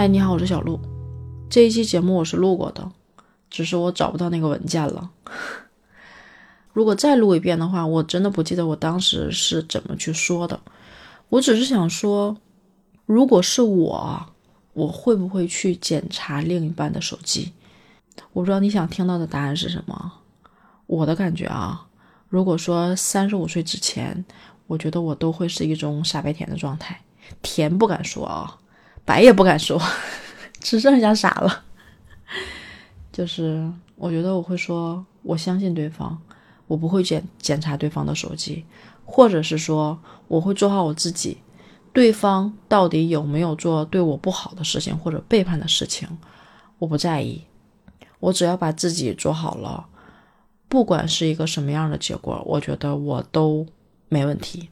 嗨，你好，我是小鹿。这一期节目我是录过的，只是我找不到那个文件了。如果再录一遍的话，我真的不记得我当时是怎么去说的。我只是想说，如果是我，我会不会去检查另一半的手机？我不知道你想听到的答案是什么。我的感觉啊，如果说三十五岁之前，我觉得我都会是一种傻白甜的状态，甜不敢说啊。白也不敢说，只剩下傻了。就是我觉得我会说，我相信对方，我不会检检查对方的手机，或者是说我会做好我自己。对方到底有没有做对我不好的事情或者背叛的事情，我不在意。我只要把自己做好了，不管是一个什么样的结果，我觉得我都没问题。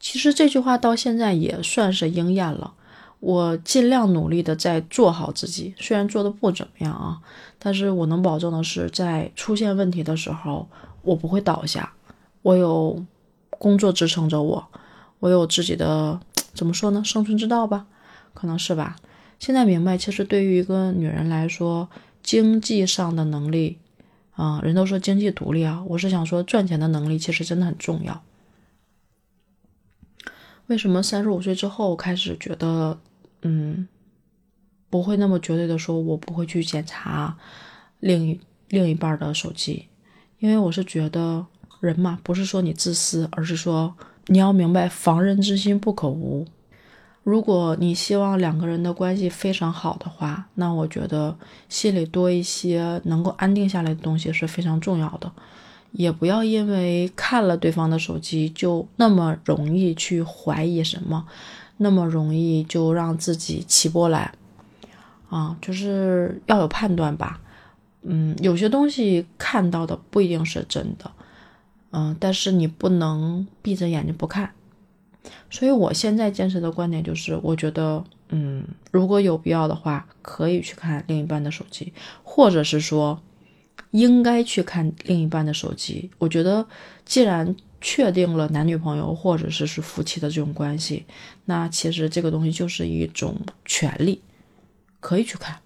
其实这句话到现在也算是应验了。我尽量努力的在做好自己，虽然做的不怎么样啊，但是我能保证的是，在出现问题的时候，我不会倒下。我有工作支撑着我，我有自己的怎么说呢？生存之道吧，可能是吧。现在明白，其实对于一个女人来说，经济上的能力啊，人都说经济独立啊，我是想说，赚钱的能力其实真的很重要。为什么三十五岁之后开始觉得，嗯，不会那么绝对的说，我不会去检查另一另一半的手机？因为我是觉得人嘛，不是说你自私，而是说你要明白防人之心不可无。如果你希望两个人的关系非常好的话，那我觉得心里多一些能够安定下来的东西是非常重要的。也不要因为看了对方的手机就那么容易去怀疑什么，那么容易就让自己起波澜啊，就是要有判断吧。嗯，有些东西看到的不一定是真的，嗯，但是你不能闭着眼睛不看。所以我现在坚持的观点就是，我觉得，嗯，如果有必要的话，可以去看另一半的手机，或者是说。应该去看另一半的手机。我觉得，既然确定了男女朋友或者是是夫妻的这种关系，那其实这个东西就是一种权利，可以去看。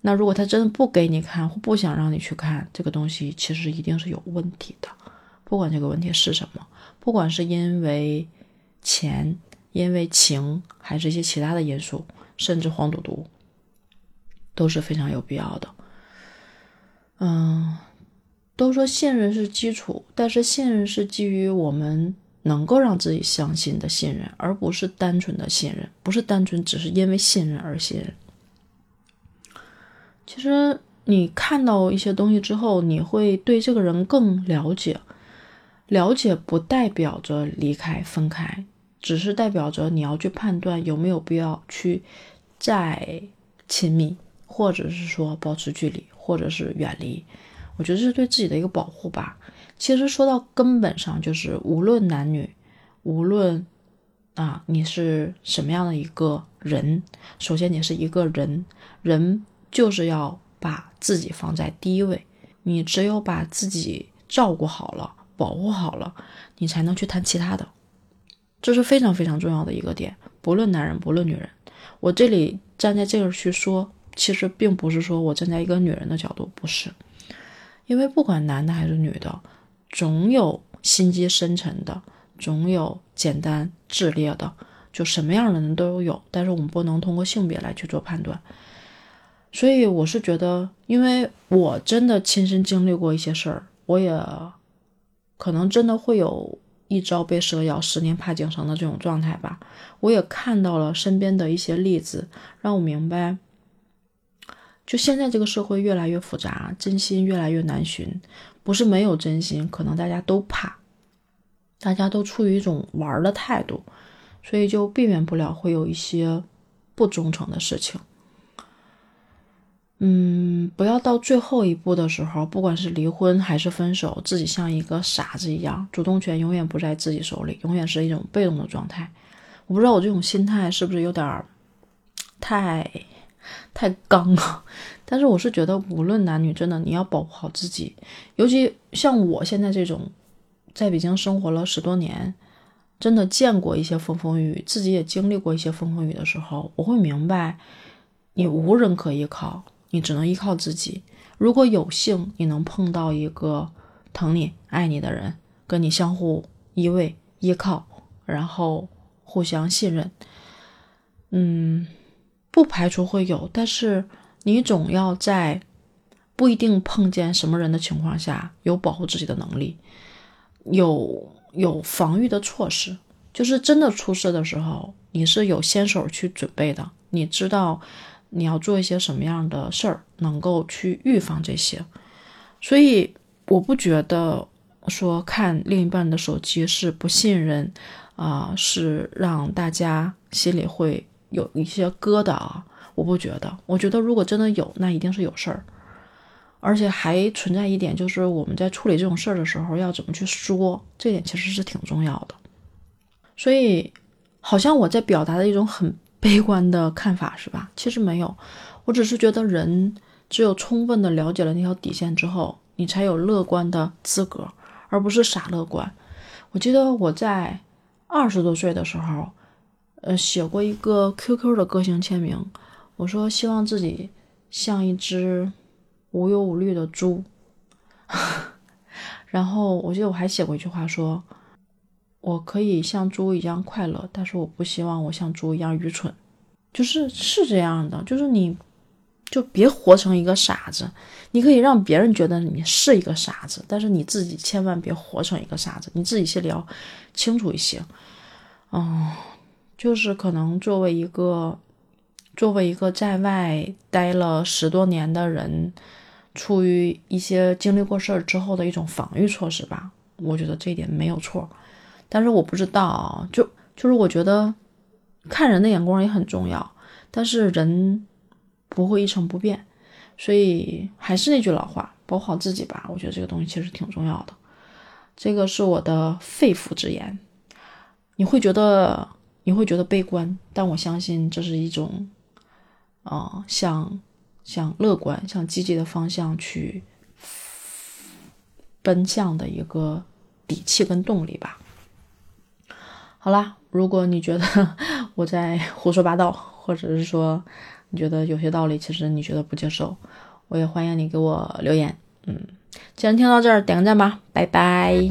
那如果他真的不给你看，或不想让你去看这个东西，其实一定是有问题的。不管这个问题是什么，不管是因为钱、因为情，还是一些其他的因素，甚至黄赌毒，都是非常有必要的。嗯，都说信任是基础，但是信任是基于我们能够让自己相信的信任，而不是单纯的信任，不是单纯只是因为信任而信任。其实你看到一些东西之后，你会对这个人更了解，了解不代表着离开分开，只是代表着你要去判断有没有必要去再亲密，或者是说保持距离。或者是远离，我觉得这是对自己的一个保护吧。其实说到根本上，就是无论男女，无论啊你是什么样的一个人，首先你是一个人，人就是要把自己放在第一位。你只有把自己照顾好了，保护好了，你才能去谈其他的。这是非常非常重要的一个点。不论男人，不论女人，我这里站在这个去说。其实并不是说我站在一个女人的角度，不是，因为不管男的还是女的，总有心机深沉的，总有简单炽烈的，就什么样的人都有。但是我们不能通过性别来去做判断。所以我是觉得，因为我真的亲身经历过一些事儿，我也可能真的会有一朝被蛇咬，十年怕井绳的这种状态吧。我也看到了身边的一些例子，让我明白。就现在这个社会越来越复杂，真心越来越难寻。不是没有真心，可能大家都怕，大家都处于一种玩的态度，所以就避免不了会有一些不忠诚的事情。嗯，不要到最后一步的时候，不管是离婚还是分手，自己像一个傻子一样，主动权永远不在自己手里，永远是一种被动的状态。我不知道我这种心态是不是有点太。太刚了，但是我是觉得，无论男女，真的你要保护好自己。尤其像我现在这种，在北京生活了十多年，真的见过一些风风雨雨，自己也经历过一些风风雨雨的时候，我会明白，你无人可依靠，你只能依靠自己。如果有幸你能碰到一个疼你、爱你的人，跟你相互依偎、依靠，然后互相信任，嗯，不排除会有，但是你总要在不一定碰见什么人的情况下，有保护自己的能力，有。有防御的措施，就是真的出事的时候，你是有先手去准备的。你知道你要做一些什么样的事儿，能够去预防这些。所以我不觉得说看另一半的手机是不信任啊，是让大家心里会有一些疙瘩啊。我不觉得，我觉得如果真的有，那一定是有事儿。而且还存在一点，就是我们在处理这种事儿的时候，要怎么去说，这点其实是挺重要的。所以，好像我在表达的一种很悲观的看法，是吧？其实没有，我只是觉得人只有充分的了解了那条底线之后，你才有乐观的资格，而不是傻乐观。我记得我在二十多岁的时候，呃，写过一个 QQ 的个性签名，我说希望自己像一只。无忧无虑的猪，然后我记得我还写过一句话，说我可以像猪一样快乐，但是我不希望我像猪一样愚蠢。就是是这样的，就是你就别活成一个傻子。你可以让别人觉得你是一个傻子，但是你自己千万别活成一个傻子，你自己心里要清楚一些。嗯，就是可能作为一个作为一个在外待了十多年的人。出于一些经历过事儿之后的一种防御措施吧，我觉得这一点没有错。但是我不知道，就就是我觉得看人的眼光也很重要。但是人不会一成不变，所以还是那句老话，保护好自己吧。我觉得这个东西其实挺重要的。这个是我的肺腑之言。你会觉得你会觉得悲观，但我相信这是一种，啊，向。向乐观、向积极的方向去奔向的一个底气跟动力吧。好啦，如果你觉得我在胡说八道，或者是说你觉得有些道理，其实你觉得不接受，我也欢迎你给我留言。嗯，既然听到这儿，点个赞吧，拜拜。